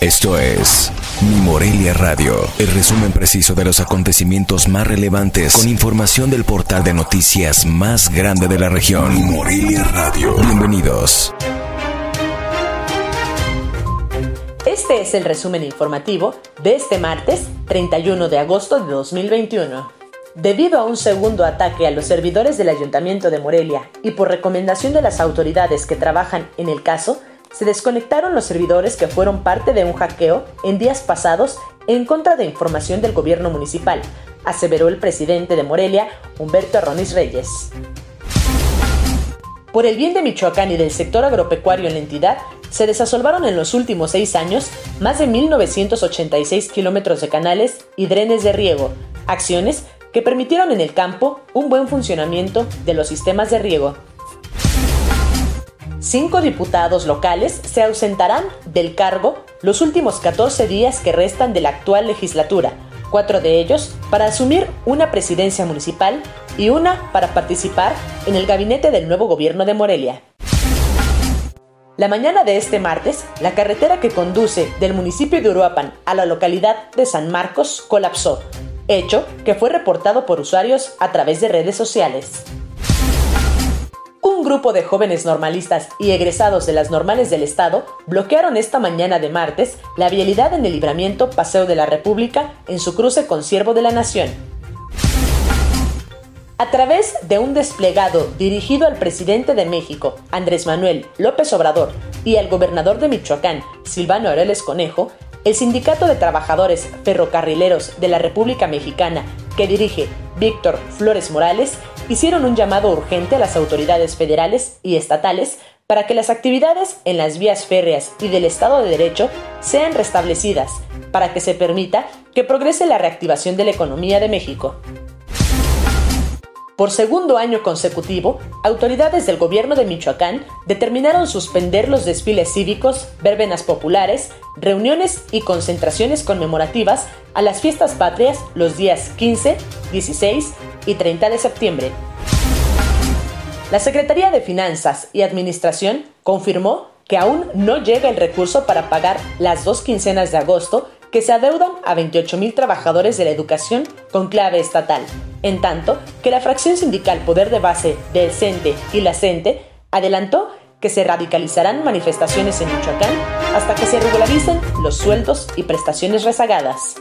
Esto es Mi Morelia Radio, el resumen preciso de los acontecimientos más relevantes con información del portal de noticias más grande de la región. Mi Morelia Radio. Bienvenidos. Este es el resumen informativo de este martes 31 de agosto de 2021. Debido a un segundo ataque a los servidores del Ayuntamiento de Morelia y por recomendación de las autoridades que trabajan en el caso, se desconectaron los servidores que fueron parte de un hackeo en días pasados en contra de información del gobierno municipal, aseveró el presidente de Morelia, Humberto Arronis Reyes. Por el bien de Michoacán y del sector agropecuario en la entidad, se desasolvaron en los últimos seis años más de 1.986 kilómetros de canales y drenes de riego, acciones que permitieron en el campo un buen funcionamiento de los sistemas de riego. Cinco diputados locales se ausentarán del cargo los últimos 14 días que restan de la actual legislatura, cuatro de ellos para asumir una presidencia municipal y una para participar en el gabinete del nuevo gobierno de Morelia. La mañana de este martes, la carretera que conduce del municipio de Uruapan a la localidad de San Marcos colapsó, hecho que fue reportado por usuarios a través de redes sociales grupo de jóvenes normalistas y egresados de las normales del Estado bloquearon esta mañana de martes la vialidad en el libramiento Paseo de la República en su cruce con Siervo de la Nación. A través de un desplegado dirigido al presidente de México, Andrés Manuel López Obrador, y al gobernador de Michoacán, Silvano Aureles Conejo, el Sindicato de Trabajadores Ferrocarrileros de la República Mexicana, que dirige Víctor Flores Morales, hicieron un llamado urgente a las autoridades federales y estatales para que las actividades en las vías férreas y del Estado de Derecho sean restablecidas, para que se permita que progrese la reactivación de la economía de México. Por segundo año consecutivo, autoridades del gobierno de Michoacán determinaron suspender los desfiles cívicos, verbenas populares, reuniones y concentraciones conmemorativas a las fiestas patrias los días 15, 16 y 30 de septiembre. La Secretaría de Finanzas y Administración confirmó que aún no llega el recurso para pagar las dos quincenas de agosto que se adeudan a 28.000 trabajadores de la educación con clave estatal, en tanto que la fracción sindical Poder de Base del CENTE y la CENTE adelantó que se radicalizarán manifestaciones en Michoacán hasta que se regularicen los sueldos y prestaciones rezagadas.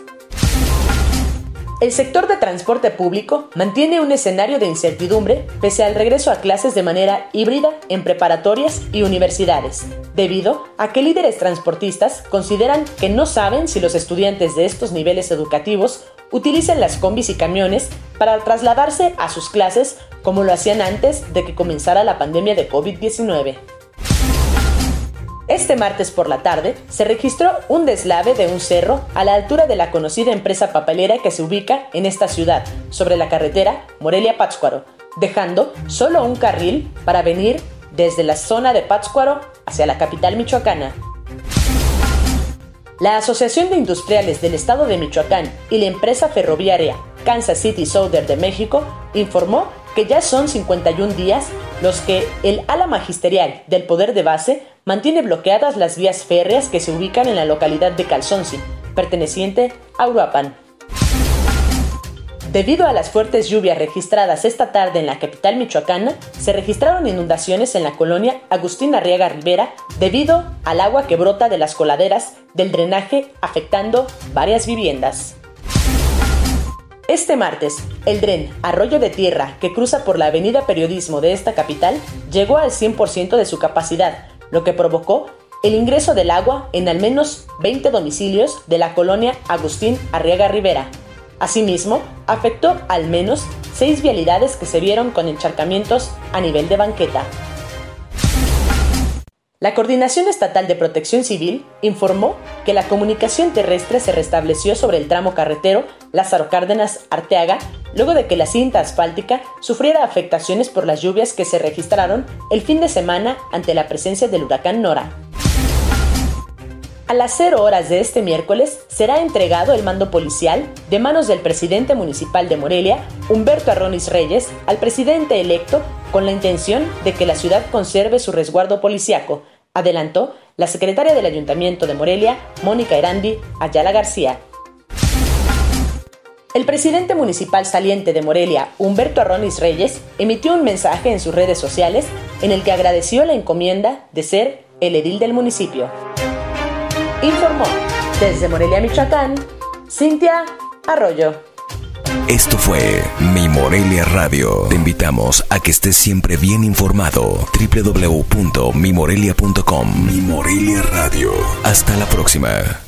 El sector de transporte público mantiene un escenario de incertidumbre pese al regreso a clases de manera híbrida en preparatorias y universidades, debido a que líderes transportistas consideran que no saben si los estudiantes de estos niveles educativos utilizan las combis y camiones para trasladarse a sus clases como lo hacían antes de que comenzara la pandemia de COVID-19. Este martes por la tarde se registró un deslave de un cerro a la altura de la conocida empresa papelera que se ubica en esta ciudad, sobre la carretera Morelia-Pátzcuaro, dejando solo un carril para venir desde la zona de Pátzcuaro hacia la capital michoacana. La Asociación de Industriales del Estado de Michoacán y la empresa ferroviaria Kansas City Southern de México informó que ya son 51 días los que el ala magisterial del poder de base mantiene bloqueadas las vías férreas que se ubican en la localidad de Calzonsi, perteneciente a Uruapan. Debido a las fuertes lluvias registradas esta tarde en la capital michoacana, se registraron inundaciones en la colonia Agustín Arriaga Rivera debido al agua que brota de las coladeras del drenaje afectando varias viviendas. Este martes, el tren Arroyo de Tierra, que cruza por la avenida Periodismo de esta capital, llegó al 100% de su capacidad, lo que provocó el ingreso del agua en al menos 20 domicilios de la colonia Agustín Arriaga Rivera. Asimismo, afectó al menos seis vialidades que se vieron con encharcamientos a nivel de banqueta. La Coordinación Estatal de Protección Civil informó que la comunicación terrestre se restableció sobre el tramo carretero Lázaro Cárdenas Arteaga luego de que la cinta asfáltica sufriera afectaciones por las lluvias que se registraron el fin de semana ante la presencia del huracán Nora. A las 0 horas de este miércoles será entregado el mando policial de manos del presidente municipal de Morelia, Humberto Arronis Reyes, al presidente electo con la intención de que la ciudad conserve su resguardo policiaco, adelantó la secretaria del Ayuntamiento de Morelia, Mónica Erandi Ayala García. El presidente municipal saliente de Morelia, Humberto Arronis Reyes, emitió un mensaje en sus redes sociales en el que agradeció la encomienda de ser el edil del municipio. Informó desde Morelia, Michoacán, Cintia Arroyo. Esto fue Mi Morelia Radio. Te invitamos a que estés siempre bien informado. www.mimorelia.com Mi Morelia Radio. Hasta la próxima.